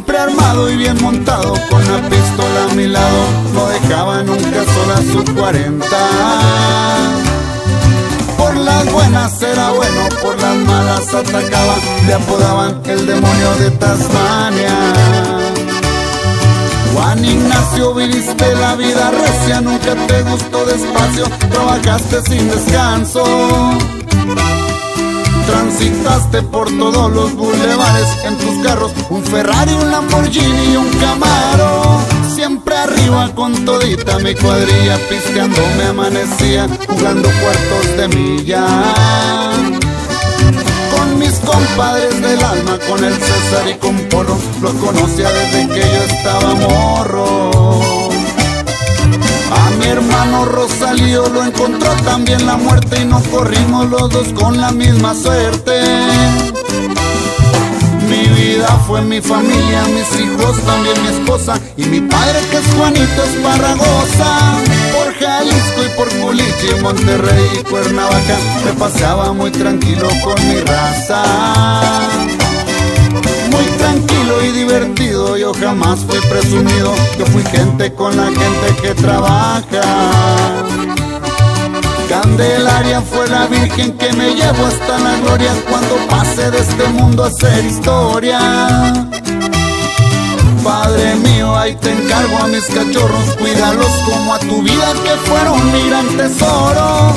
siempre armado y bien montado, con la pistola a mi lado, no dejaba nunca sola su 40. Por las buenas era bueno, por las malas atacaba, le apodaban el demonio de Tasmania. Juan Ignacio, viviste la vida recia, nunca te gustó despacio, trabajaste sin descanso. Transitaste por todos los bulevares en tus carros, un Ferrari, un Lamborghini y un Camaro. Siempre arriba con todita mi cuadrilla, pisteando me amanecía, jugando cuartos de milla. Con mis compadres del alma, con el César y con Polo, los conocía desde que yo estaba morro. Mi hermano Rosalío lo encontró también la muerte y nos corrimos los dos con la misma suerte. Mi vida fue mi familia, mis hijos, también mi esposa y mi padre que es Juanito Esparragosa. Por Jalisco y por Culichi, Monterrey y Cuernavaca me paseaba muy tranquilo con mi raza. Muy tranquilo divertido, yo jamás fui presumido, yo fui gente con la gente que trabaja. Candelaria fue la virgen que me llevó hasta la gloria cuando pase de este mundo a hacer historia. Padre mío, ahí te encargo a mis cachorros, cuídalos como a tu vida que fueron mi gran tesoro.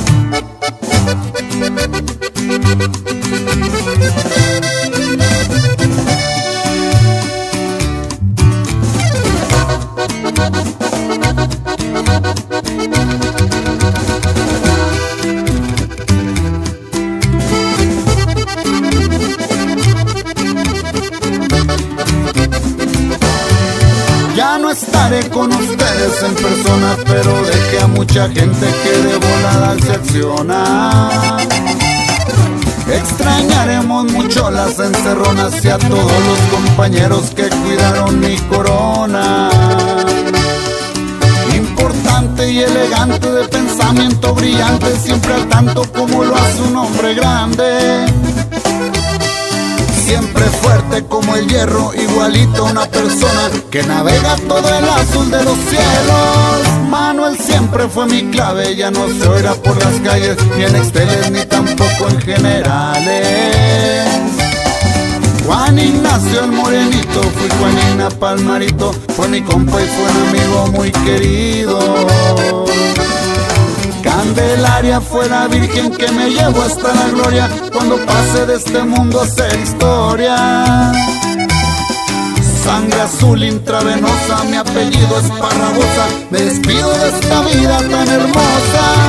Estaré con ustedes en persona, pero dejé a mucha gente que de volada se acciona. Extrañaremos mucho las encerronas y a todos los compañeros que cuidaron mi corona. Importante y elegante de pensamiento brillante, siempre al tanto como lo hace un hombre grande. Siempre fuerte como el hierro, igualito una persona que navega todo el azul de los cielos. Manuel siempre fue mi clave, ya no se oirá por las calles, ni en exteles ni tampoco en generales. Juan Ignacio el morenito, fui Juanina Palmarito, fue mi compa y fue un amigo muy querido. Candelaria fue la virgen que me llevó hasta la gloria cuando pase de este mundo a ser historia. Sangre azul intravenosa, mi apellido es Parragosa, me despido de esta vida tan hermosa.